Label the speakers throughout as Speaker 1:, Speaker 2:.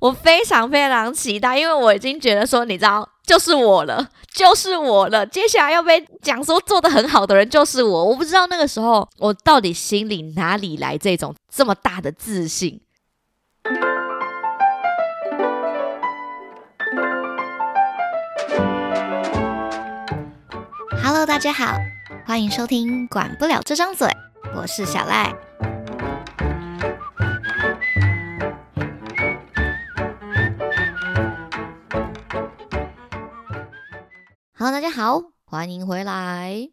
Speaker 1: 我非常非常期待，因为我已经觉得说，你知道，就是我了，就是我了。接下来要被讲说做的很好的人就是我，我不知道那个时候我到底心里哪里来这种这么大的自信。Hello，大家好，欢迎收听《管不了这张嘴》，我是小赖。好，大家好，欢迎回来。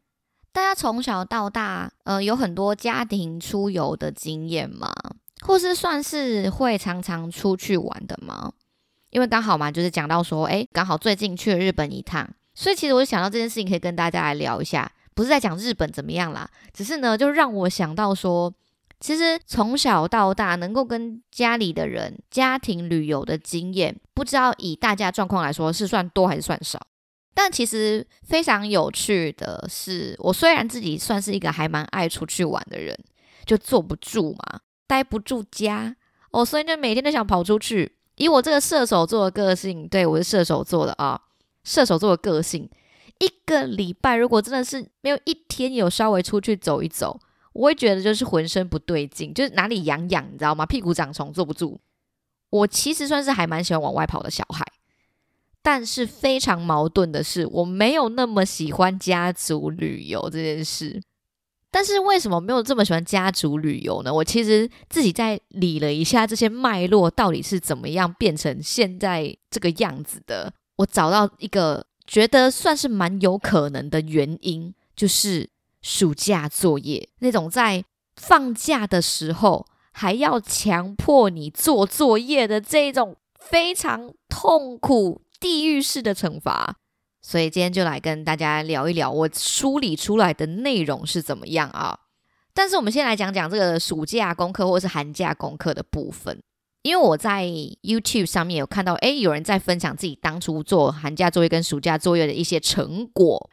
Speaker 1: 大家从小到大，呃，有很多家庭出游的经验吗？或是算是会常常出去玩的吗？因为刚好嘛，就是讲到说，哎，刚好最近去了日本一趟，所以其实我就想到这件事情，可以跟大家来聊一下。不是在讲日本怎么样啦，只是呢，就让我想到说，其实从小到大能够跟家里的人家庭旅游的经验，不知道以大家状况来说，是算多还是算少？但其实非常有趣的是，我虽然自己算是一个还蛮爱出去玩的人，就坐不住嘛，待不住家哦，所以就每天都想跑出去。以我这个射手座的个性，对我是射手座的啊，射手座的个性，一个礼拜如果真的是没有一天有稍微出去走一走，我会觉得就是浑身不对劲，就是哪里痒痒，你知道吗？屁股长虫，坐不住。我其实算是还蛮喜欢往外跑的小孩。但是非常矛盾的是，我没有那么喜欢家族旅游这件事。但是为什么没有这么喜欢家族旅游呢？我其实自己在理了一下这些脉络，到底是怎么样变成现在这个样子的。我找到一个觉得算是蛮有可能的原因，就是暑假作业那种在放假的时候还要强迫你做作业的这种非常痛苦。地狱式的惩罚，所以今天就来跟大家聊一聊我梳理出来的内容是怎么样啊？但是我们先来讲讲这个暑假功课或是寒假功课的部分，因为我在 YouTube 上面有看到，诶，有人在分享自己当初做寒假作业跟暑假作业的一些成果，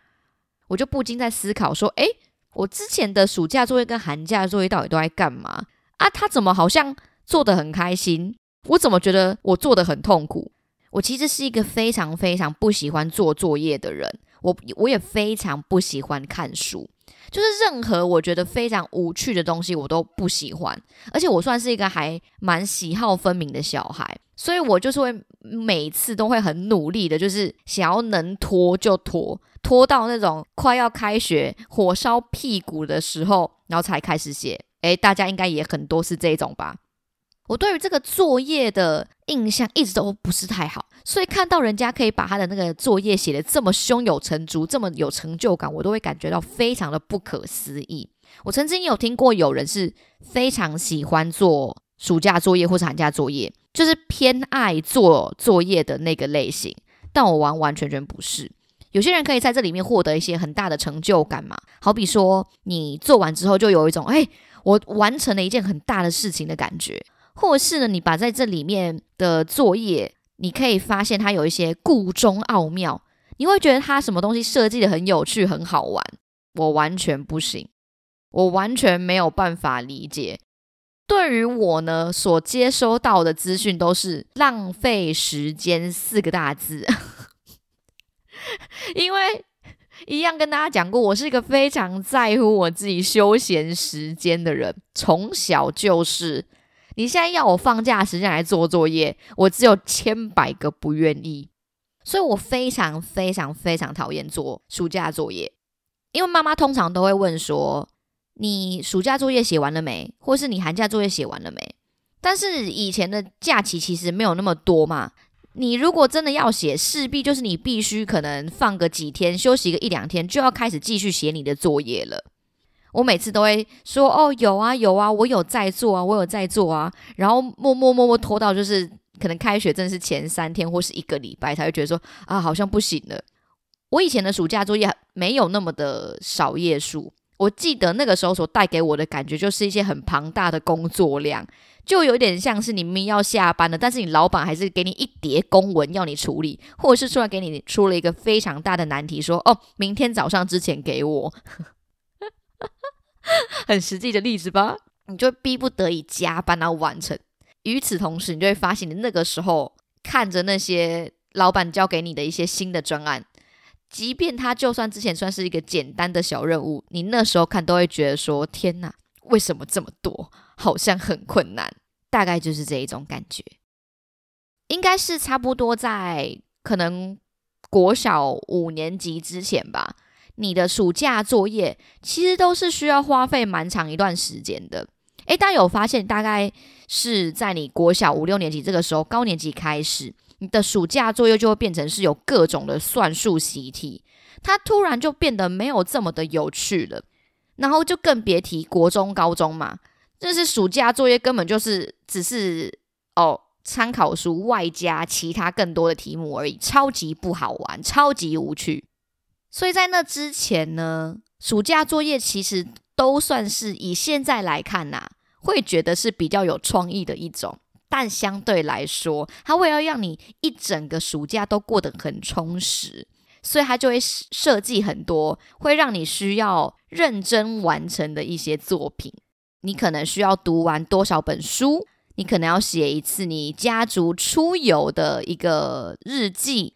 Speaker 1: 我就不禁在思考说，诶，我之前的暑假作业跟寒假作业到底都在干嘛啊？他怎么好像做的很开心，我怎么觉得我做的很痛苦？我其实是一个非常非常不喜欢做作业的人，我我也非常不喜欢看书，就是任何我觉得非常无趣的东西我都不喜欢，而且我算是一个还蛮喜好分明的小孩，所以我就是会每次都会很努力的，就是想要能拖就拖，拖到那种快要开学火烧屁股的时候，然后才开始写。诶，大家应该也很多是这种吧。我对于这个作业的印象一直都不是太好，所以看到人家可以把他的那个作业写的这么胸有成竹，这么有成就感，我都会感觉到非常的不可思议。我曾经有听过有人是非常喜欢做暑假作业或是寒假作业，就是偏爱做作业的那个类型，但我完完全全不是。有些人可以在这里面获得一些很大的成就感嘛，好比说你做完之后就有一种哎，我完成了一件很大的事情的感觉。或是呢，你把在这里面的作业，你可以发现它有一些故中奥妙，你会觉得它什么东西设计的很有趣、很好玩。我完全不行，我完全没有办法理解。对于我呢，所接收到的资讯都是浪费时间四个大字。因为一样跟大家讲过，我是一个非常在乎我自己休闲时间的人，从小就是。你现在要我放假时间来做作业，我只有千百个不愿意，所以我非常非常非常讨厌做暑假作业，因为妈妈通常都会问说：“你暑假作业写完了没？或是你寒假作业写完了没？”但是以前的假期其实没有那么多嘛，你如果真的要写，势必就是你必须可能放个几天，休息个一两天，就要开始继续写你的作业了。我每次都会说哦，有啊有啊，我有在做啊，我有在做啊，然后默默默默拖到就是可能开学真的是前三天或是一个礼拜才会觉得说啊，好像不行了。我以前的暑假作业没有那么的少页数，我记得那个时候所带给我的感觉就是一些很庞大的工作量，就有点像是你明明要下班了，但是你老板还是给你一叠公文要你处理，或者是突然给你出了一个非常大的难题，说哦，明天早上之前给我。很实际的例子吧，你就逼不得已加班然后完成。与此同时，你就会发现，你那个时候看着那些老板交给你的一些新的专案，即便他就算之前算是一个简单的小任务，你那时候看都会觉得说：“天哪，为什么这么多？好像很困难。”大概就是这一种感觉。应该是差不多在可能国小五年级之前吧。你的暑假作业其实都是需要花费蛮长一段时间的。诶，大家有发现，大概是在你国小五六年级这个时候，高年级开始，你的暑假作业就会变成是有各种的算术习题，它突然就变得没有这么的有趣了。然后就更别提国中、高中嘛，就是暑假作业根本就是只是哦。参考书外加其他更多的题目而已，超级不好玩，超级无趣。所以在那之前呢，暑假作业其实都算是以现在来看呐，会觉得是比较有创意的一种。但相对来说，它为了让你一整个暑假都过得很充实，所以它就会设计很多会让你需要认真完成的一些作品。你可能需要读完多少本书？你可能要写一次你家族出游的一个日记，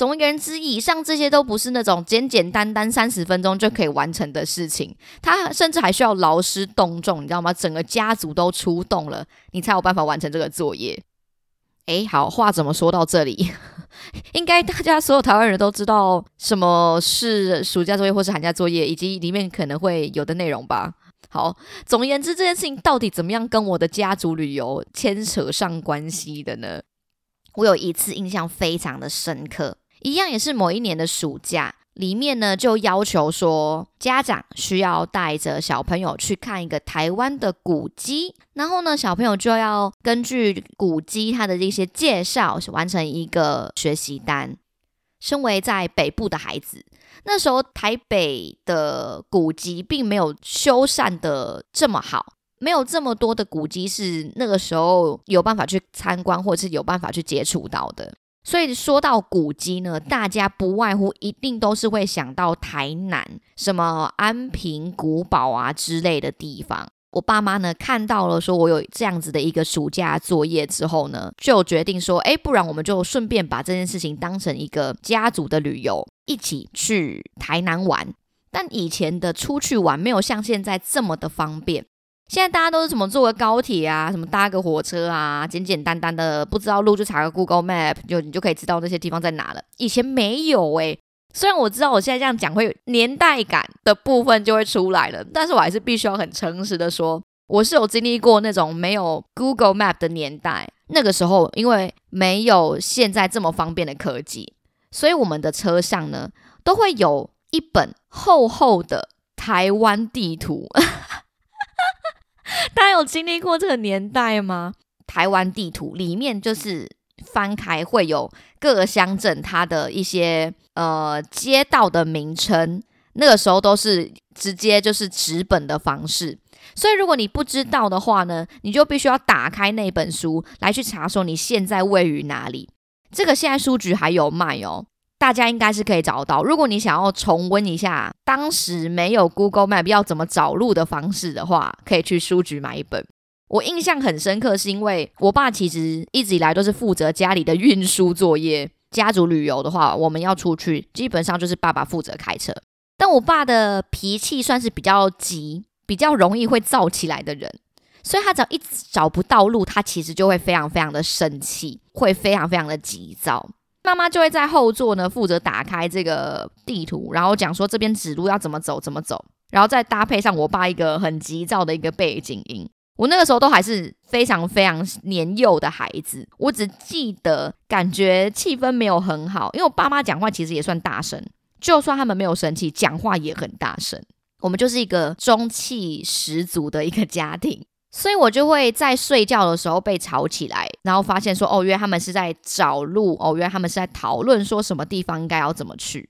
Speaker 1: 总而言之，以上这些都不是那种简简单单三十分钟就可以完成的事情，它甚至还需要劳师动众，你知道吗？整个家族都出动了，你才有办法完成这个作业。诶，好话怎么说到这里？应该大家所有台湾人都知道什么是暑假作业或是寒假作业，以及里面可能会有的内容吧。好，总而言之，这件事情到底怎么样跟我的家族旅游牵扯上关系的呢？我有一次印象非常的深刻，一样也是某一年的暑假，里面呢就要求说家长需要带着小朋友去看一个台湾的古迹，然后呢小朋友就要根据古迹它的一些介绍完成一个学习单。身为在北部的孩子。那时候台北的古迹并没有修缮的这么好，没有这么多的古迹是那个时候有办法去参观或者是有办法去接触到的。所以说到古迹呢，大家不外乎一定都是会想到台南什么安平古堡啊之类的地方。我爸妈呢看到了，说我有这样子的一个暑假作业之后呢，就决定说，哎，不然我们就顺便把这件事情当成一个家族的旅游，一起去台南玩。但以前的出去玩没有像现在这么的方便，现在大家都是什么坐个高铁啊，什么搭个火车啊，简简单单的不知道路就查个 Google Map，就你就可以知道那些地方在哪了。以前没有哎。虽然我知道我现在这样讲会年代感的部分就会出来了，但是我还是必须要很诚实的说，我是有经历过那种没有 Google Map 的年代。那个时候因为没有现在这么方便的科技，所以我们的车上呢都会有一本厚厚的台湾地图。大家有经历过这个年代吗？台湾地图里面就是。翻开会有各个乡镇它的一些呃街道的名称，那个时候都是直接就是纸本的方式，所以如果你不知道的话呢，你就必须要打开那本书来去查说你现在位于哪里。这个现在书局还有卖哦，大家应该是可以找到。如果你想要重温一下当时没有 Google Map 要怎么找路的方式的话，可以去书局买一本。我印象很深刻，是因为我爸其实一直以来都是负责家里的运输作业。家族旅游的话，我们要出去，基本上就是爸爸负责开车。但我爸的脾气算是比较急，比较容易会躁起来的人，所以他只要一找不到路，他其实就会非常非常的生气，会非常非常的急躁。妈妈就会在后座呢负责打开这个地图，然后讲说这边指路要怎么走，怎么走，然后再搭配上我爸一个很急躁的一个背景音。我那个时候都还是非常非常年幼的孩子，我只记得感觉气氛没有很好，因为我爸妈讲话其实也算大声，就算他们没有生气，讲话也很大声。我们就是一个中气十足的一个家庭，所以我就会在睡觉的时候被吵起来，然后发现说，哦，原来他们是在找路，哦，原来他们是在讨论说什么地方应该要怎么去。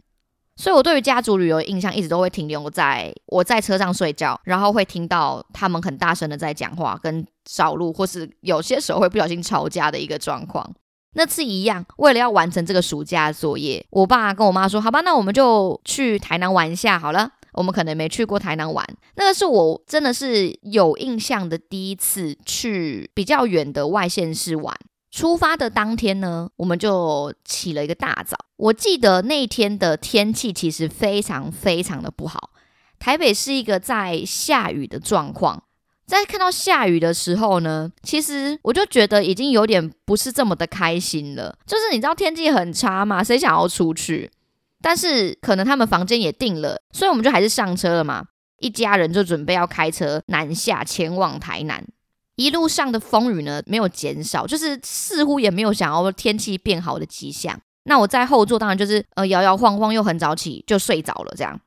Speaker 1: 所以，我对于家族旅游的印象一直都会停留在我在车上睡觉，然后会听到他们很大声的在讲话，跟找路，或是有些时候会不小心吵架的一个状况。那次一样，为了要完成这个暑假作业，我爸跟我妈说：“好吧，那我们就去台南玩一下好了。”我们可能没去过台南玩，那个是我真的是有印象的第一次去比较远的外县市玩。出发的当天呢，我们就起了一个大早。我记得那天的天气其实非常非常的不好，台北是一个在下雨的状况。在看到下雨的时候呢，其实我就觉得已经有点不是这么的开心了。就是你知道天气很差嘛，谁想要出去？但是可能他们房间也订了，所以我们就还是上车了嘛。一家人就准备要开车南下前往台南。一路上的风雨呢没有减少，就是似乎也没有想要天气变好的迹象。那我在后座当然就是呃摇摇晃晃，又很早起就睡着了。这样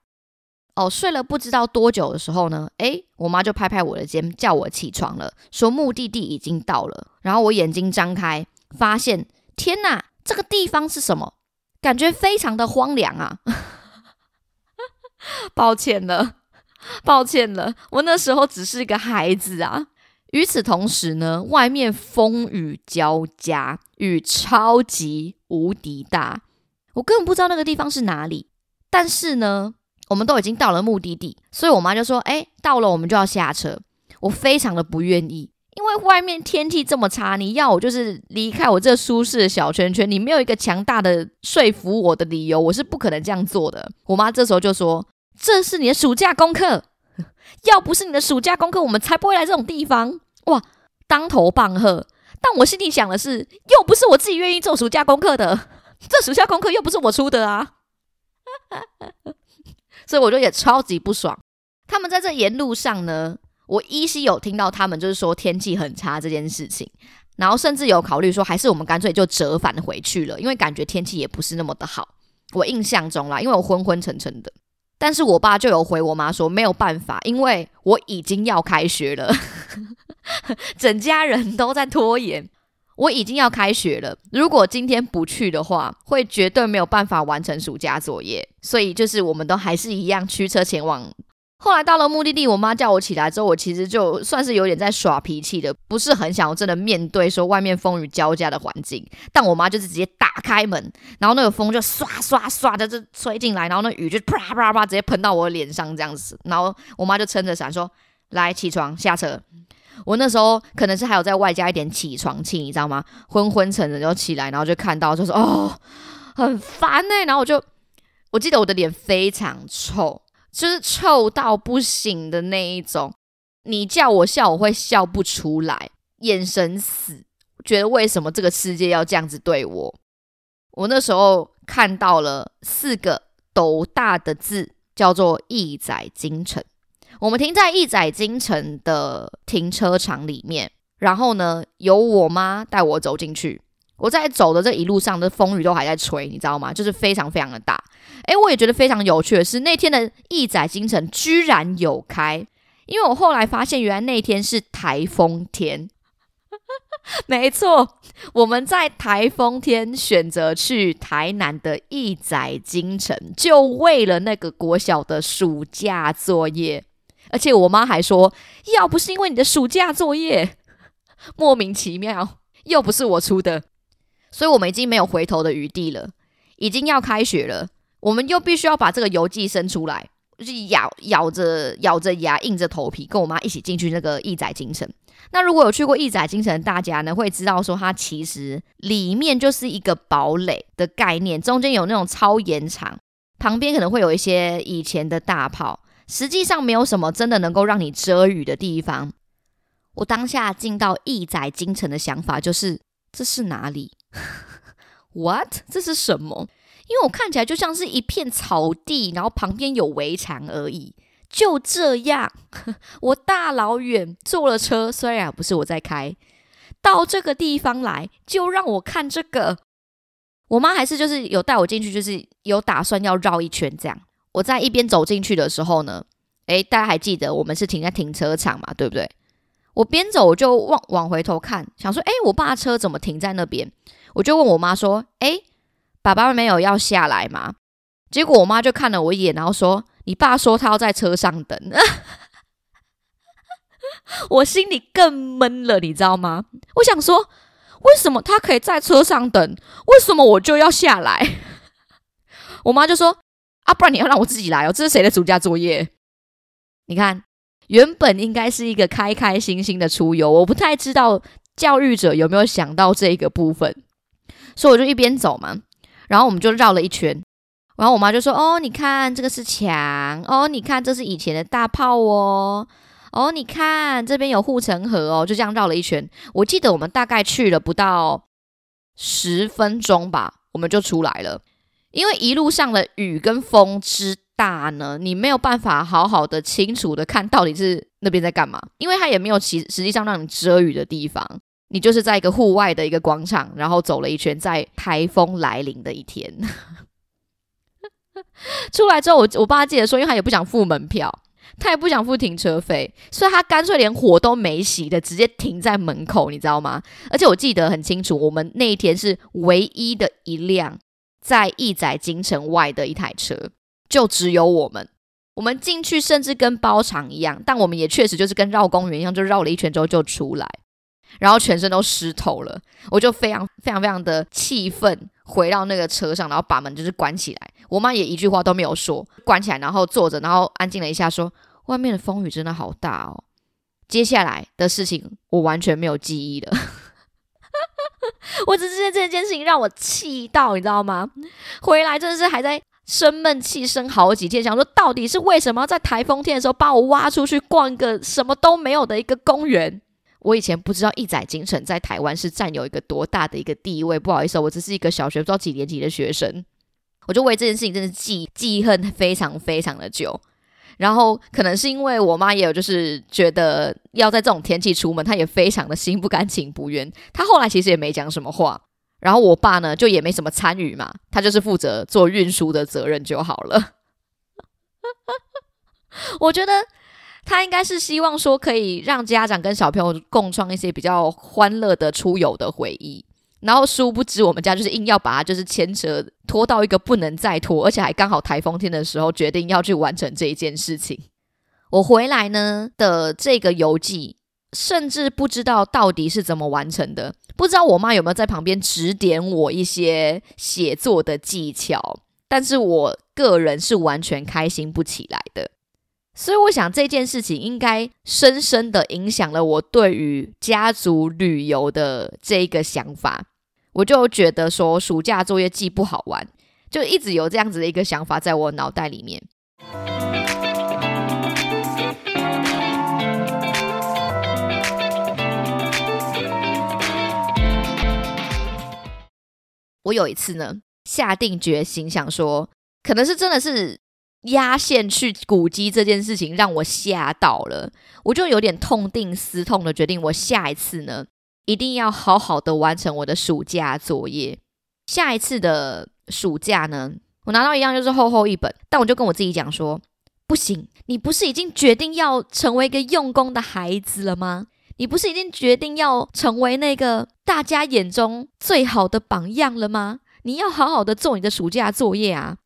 Speaker 1: 哦，睡了不知道多久的时候呢，诶，我妈就拍拍我的肩，叫我起床了，说目的地已经到了。然后我眼睛张开，发现天哪，这个地方是什么？感觉非常的荒凉啊！抱歉了，抱歉了，我那时候只是一个孩子啊。与此同时呢，外面风雨交加，雨超级无敌大，我根本不知道那个地方是哪里。但是呢，我们都已经到了目的地，所以我妈就说：“哎，到了，我们就要下车。”我非常的不愿意，因为外面天气这么差，你要我就是离开我这舒适的小圈圈，你没有一个强大的说服我的理由，我是不可能这样做的。我妈这时候就说：“这是你的暑假功课，要不是你的暑假功课，我们才不会来这种地方。”哇，当头棒喝！但我心里想的是，又不是我自己愿意做暑假功课的，这暑假功课又不是我出的啊，所以我就也超级不爽。他们在这沿路上呢，我依稀有听到他们就是说天气很差这件事情，然后甚至有考虑说，还是我们干脆就折返回去了，因为感觉天气也不是那么的好。我印象中啦，因为我昏昏沉沉的。但是我爸就有回我妈说没有办法，因为我已经要开学了，整家人都在拖延，我已经要开学了，如果今天不去的话，会绝对没有办法完成暑假作业，所以就是我们都还是一样驱车前往。后来到了目的地，我妈叫我起来之后，我其实就算是有点在耍脾气的，不是很想要真的面对说外面风雨交加的环境。但我妈就是直接打开门，然后那个风就唰唰唰的就吹进来，然后那雨就啪啪啪直接喷到我脸上这样子。然后我妈就撑着伞说：“来起床下车。”我那时候可能是还有在外加一点起床气，你知道吗？昏昏沉沉就起来，然后就看到就是：“哦，很烦呢。”然后我就我记得我的脸非常臭。就是臭到不行的那一种，你叫我笑，我会笑不出来，眼神死，觉得为什么这个世界要这样子对我？我那时候看到了四个斗大的字，叫做“义载京城”。我们停在义载京城的停车场里面，然后呢，由我妈带我走进去。我在走的这一路上的风雨都还在吹，你知道吗？就是非常非常的大。诶，我也觉得非常有趣的是，那天的义载京城居然有开，因为我后来发现，原来那天是台风天。没错，我们在台风天选择去台南的义载京城，就为了那个国小的暑假作业。而且我妈还说，要不是因为你的暑假作业，莫名其妙，又不是我出的。所以我们已经没有回头的余地了，已经要开学了，我们又必须要把这个邮寄生出来，就是咬咬着咬着牙，硬着头皮跟我妈一起进去那个义载京城。那如果有去过义载京城，大家呢会知道说，它其实里面就是一个堡垒的概念，中间有那种超延长，旁边可能会有一些以前的大炮，实际上没有什么真的能够让你遮雨的地方。我当下进到义载京城的想法就是，这是哪里 What？这是什么？因为我看起来就像是一片草地，然后旁边有围墙而已。就这样，我大老远坐了车，虽然不是我在开，到这个地方来，就让我看这个。我妈还是就是有带我进去，就是有打算要绕一圈这样。我在一边走进去的时候呢，诶，大家还记得我们是停在停车场嘛，对不对？我边走我就往往回头看，想说，哎，我爸车怎么停在那边？我就问我妈说：“哎，爸爸没有要下来吗？”结果我妈就看了我一眼，然后说：“你爸说他要在车上等。”我心里更闷了，你知道吗？我想说，为什么他可以在车上等？为什么我就要下来？我妈就说：“啊，不然你要让我自己来哦，这是谁的暑假作业？你看，原本应该是一个开开心心的出游，我不太知道教育者有没有想到这个部分，所以我就一边走嘛，然后我们就绕了一圈，然后我妈就说：“哦，你看这个是墙，哦，你看这是以前的大炮哦，哦，你看这边有护城河哦，就这样绕了一圈。我记得我们大概去了不到十分钟吧，我们就出来了，因为一路上的雨跟风之。”大呢，你没有办法好好的、清楚的看到底是那边在干嘛，因为它也没有其实际上让你遮雨的地方，你就是在一个户外的一个广场，然后走了一圈，在台风来临的一天，出来之后，我我爸记得说，因为他也不想付门票，他也不想付停车费，所以他干脆连火都没熄的，直接停在门口，你知道吗？而且我记得很清楚，我们那一天是唯一的一辆在义载京城外的一台车。就只有我们，我们进去甚至跟包场一样，但我们也确实就是跟绕公园一样，就绕了一圈之后就出来，然后全身都湿透了，我就非常非常非常的气愤，回到那个车上，然后把门就是关起来，我妈也一句话都没有说，关起来，然后坐着，然后安静了一下，说外面的风雨真的好大哦，接下来的事情我完全没有记忆了，我只是这件事情让我气到，你知道吗？回来真的是还在。生闷气生好几天，想说到底是为什么要在台风天的时候把我挖出去逛一个什么都没有的一个公园？我以前不知道一载京城在台湾是占有一个多大的一个地位。不好意思，我只是一个小学不知道几年级的学生，我就为这件事情真的记记恨非常非常的久。然后可能是因为我妈也有就是觉得要在这种天气出门，她也非常的心不甘情不愿。她后来其实也没讲什么话。然后我爸呢，就也没什么参与嘛，他就是负责做运输的责任就好了。我觉得他应该是希望说，可以让家长跟小朋友共创一些比较欢乐的出游的回忆。然后殊不知，我们家就是硬要把它就是牵扯拖到一个不能再拖，而且还刚好台风天的时候，决定要去完成这一件事情。我回来呢的这个游记。甚至不知道到底是怎么完成的，不知道我妈有没有在旁边指点我一些写作的技巧，但是我个人是完全开心不起来的。所以我想这件事情应该深深的影响了我对于家族旅游的这一个想法。我就觉得说暑假作业既不好玩，就一直有这样子的一个想法在我脑袋里面。我有一次呢，下定决心想说，可能是真的是压线去古迹这件事情让我吓到了，我就有点痛定思痛的决定，我下一次呢一定要好好的完成我的暑假作业。下一次的暑假呢，我拿到一样就是厚厚一本，但我就跟我自己讲说，不行，你不是已经决定要成为一个用功的孩子了吗？你不是已经决定要成为那个大家眼中最好的榜样了吗？你要好好的做你的暑假作业啊！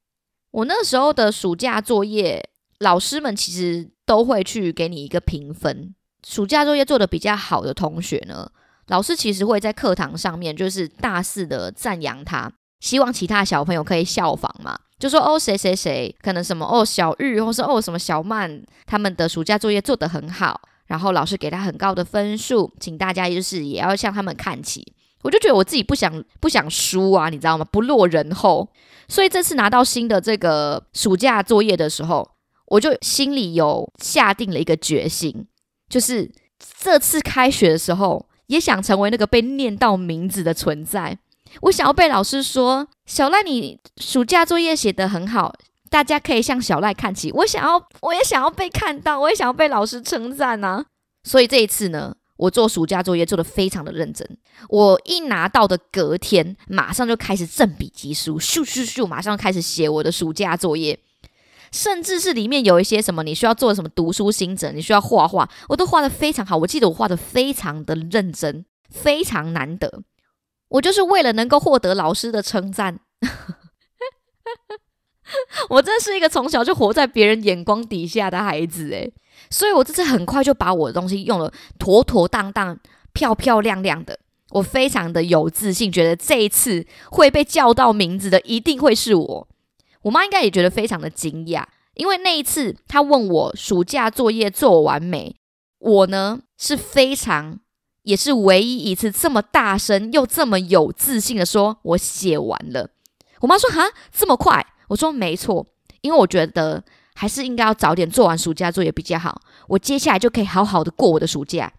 Speaker 1: 我那时候的暑假作业，老师们其实都会去给你一个评分。暑假作业做的比较好的同学呢，老师其实会在课堂上面就是大肆的赞扬他，希望其他小朋友可以效仿嘛，就说哦谁谁谁，可能什么哦小玉，或是哦什么小曼，他们的暑假作业做得很好。然后老师给他很高的分数，请大家就是也要向他们看齐。我就觉得我自己不想不想输啊，你知道吗？不落人后。所以这次拿到新的这个暑假作业的时候，我就心里有下定了一个决心，就是这次开学的时候也想成为那个被念到名字的存在。我想要被老师说：“小赖，你暑假作业写得很好。”大家可以向小赖看齐。我想要，我也想要被看到，我也想要被老师称赞啊！所以这一次呢，我做暑假作业做的非常的认真。我一拿到的隔天，马上就开始正笔疾书，咻咻咻，马上开始写我的暑假作业。甚至是里面有一些什么你需要做什么读书心得，你需要画画，我都画的非常好。我记得我画的非常的认真，非常难得。我就是为了能够获得老师的称赞。我真是一个从小就活在别人眼光底下的孩子诶，所以我这次很快就把我的东西用了妥妥当当、漂漂亮亮的。我非常的有自信，觉得这一次会被叫到名字的一定会是我。我妈应该也觉得非常的惊讶，因为那一次她问我暑假作业做完没，我呢是非常也是唯一一次这么大声又这么有自信的说，我写完了。我妈说：“哈，这么快？”我说：“没错，因为我觉得还是应该要早点做完暑假作业比较好，我接下来就可以好好的过我的暑假。”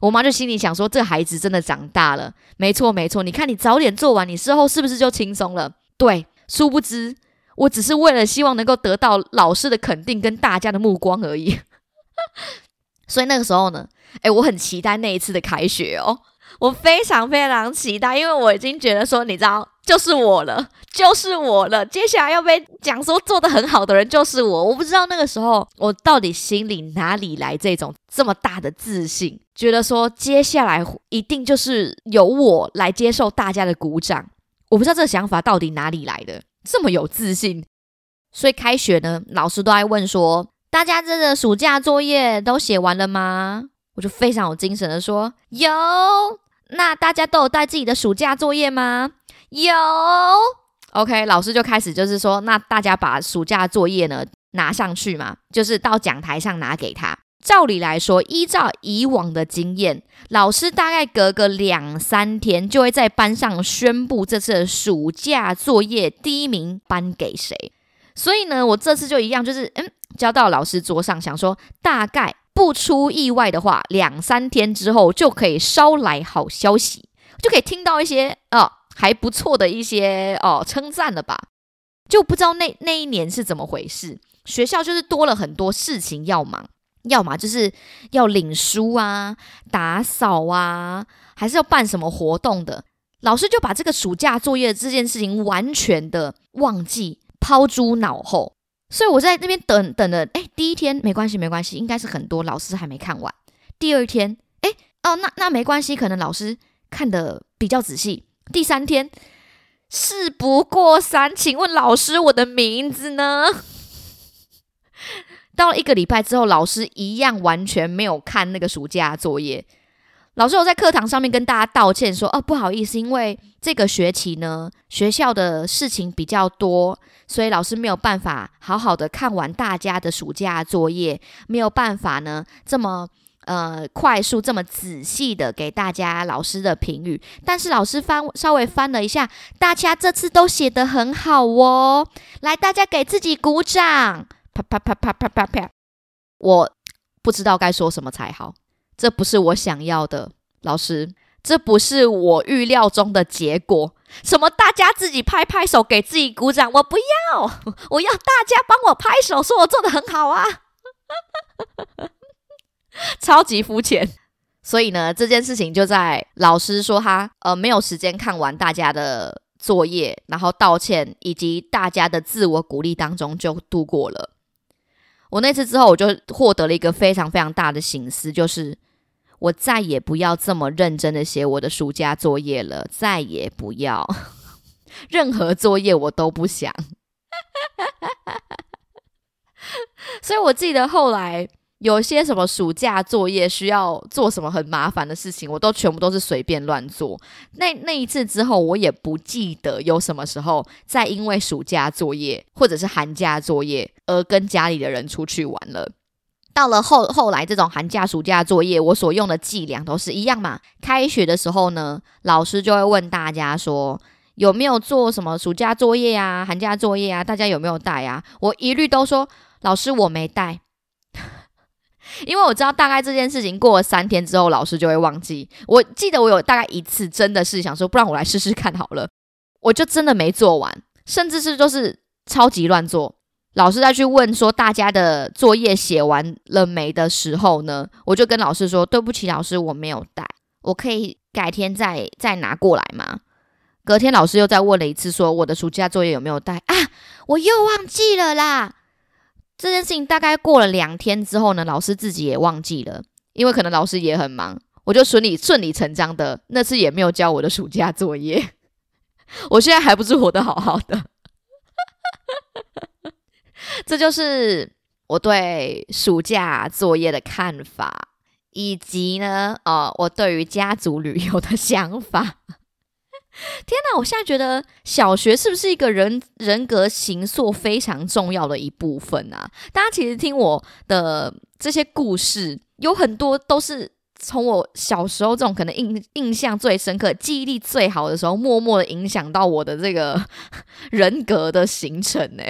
Speaker 1: 我妈就心里想说：“这孩子真的长大了。”没错，没错，你看你早点做完，你事后是不是就轻松了？对，殊不知我只是为了希望能够得到老师的肯定跟大家的目光而已。所以那个时候呢，诶，我很期待那一次的开学哦。我非常非常期待，因为我已经觉得说，你知道，就是我了，就是我了。接下来要被讲说做的很好的人就是我。我不知道那个时候我到底心里哪里来这种这么大的自信，觉得说接下来一定就是由我来接受大家的鼓掌。我不知道这个想法到底哪里来的，这么有自信。所以开学呢，老师都在问说，大家这个暑假作业都写完了吗？我就非常有精神的说有。那大家都有带自己的暑假作业吗？有。OK，老师就开始就是说，那大家把暑假作业呢拿上去嘛，就是到讲台上拿给他。照理来说，依照以往的经验，老师大概隔个两三天就会在班上宣布这次的暑假作业第一名颁给谁。所以呢，我这次就一样，就是嗯，交到老师桌上，想说大概。不出意外的话，两三天之后就可以捎来好消息，就可以听到一些哦还不错的一些哦称赞了吧？就不知道那那一年是怎么回事，学校就是多了很多事情要忙，要么就是要领书啊、打扫啊，还是要办什么活动的，老师就把这个暑假作业这件事情完全的忘记、抛诸脑后。所以我在那边等等的，哎，第一天没关系，没关系，应该是很多老师还没看完。第二天，哎，哦，那那没关系，可能老师看的比较仔细。第三天，事不过三，请问老师我的名字呢？到了一个礼拜之后，老师一样完全没有看那个暑假作业。老师有在课堂上面跟大家道歉说：“哦，不好意思，因为这个学期呢，学校的事情比较多，所以老师没有办法好好的看完大家的暑假作业，没有办法呢这么呃快速、这么仔细的给大家老师的评语。但是老师翻稍微翻了一下，大家这次都写得很好哦，来，大家给自己鼓掌，啪啪啪啪啪啪啪。我不知道该说什么才好。”这不是我想要的，老师，这不是我预料中的结果。什么？大家自己拍拍手，给自己鼓掌？我不要，我要大家帮我拍手，说我做的很好啊！超级肤浅。所以呢，这件事情就在老师说他呃没有时间看完大家的作业，然后道歉以及大家的自我鼓励当中就度过了。我那次之后，我就获得了一个非常非常大的醒思，就是。我再也不要这么认真的写我的暑假作业了，再也不要 任何作业我都不想。所以我记得后来有些什么暑假作业需要做什么很麻烦的事情，我都全部都是随便乱做。那那一次之后，我也不记得有什么时候再因为暑假作业或者是寒假作业而跟家里的人出去玩了。到了后后来，这种寒假、暑假作业，我所用的伎俩都是一样嘛。开学的时候呢，老师就会问大家说有没有做什么暑假作业啊、寒假作业啊？大家有没有带啊？我一律都说老师我没带，因为我知道大概这件事情过了三天之后，老师就会忘记。我记得我有大概一次真的是想说，不然我来试试看好了，我就真的没做完，甚至是就是超级乱做。老师再去问说大家的作业写完了没的时候呢，我就跟老师说：“对不起，老师，我没有带，我可以改天再再拿过来吗？”隔天老师又再问了一次，说：“我的暑假作业有没有带啊？”我又忘记了啦。这件事情大概过了两天之后呢，老师自己也忘记了，因为可能老师也很忙，我就顺理顺理成章的那次也没有交我的暑假作业。我现在还不是活得好好的。这就是我对暑假作业的看法，以及呢，哦，我对于家族旅游的想法。天哪！我现在觉得小学是不是一个人人格形塑非常重要的一部分啊？大家其实听我的这些故事，有很多都是从我小时候这种可能印印象最深刻、记忆力最好的时候，默默的影响到我的这个 人格的形成呢？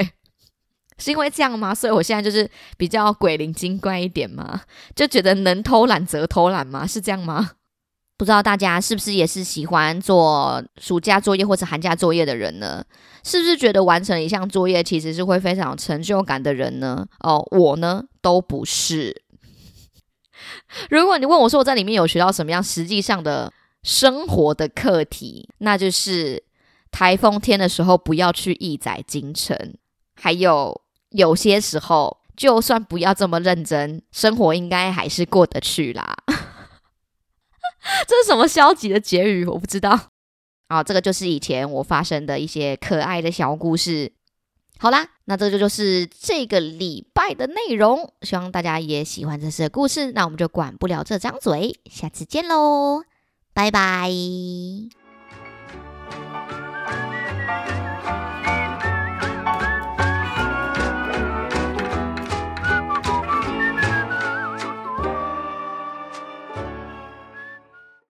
Speaker 1: 是因为这样吗？所以我现在就是比较鬼灵精怪一点吗？就觉得能偷懒则偷懒吗？是这样吗？不知道大家是不是也是喜欢做暑假作业或者寒假作业的人呢？是不是觉得完成一项作业其实是会非常有成就感的人呢？哦，我呢都不是。如果你问我说我在里面有学到什么样实际上的生活的课题，那就是台风天的时候不要去义载京城，还有有些时候就算不要这么认真，生活应该还是过得去啦。这是什么消极的结语？我不知道。啊，这个就是以前我发生的一些可爱的小故事。好啦，那这就就是这个礼拜的内容。希望大家也喜欢这次的故事。那我们就管不了这张嘴，下次见喽，拜拜。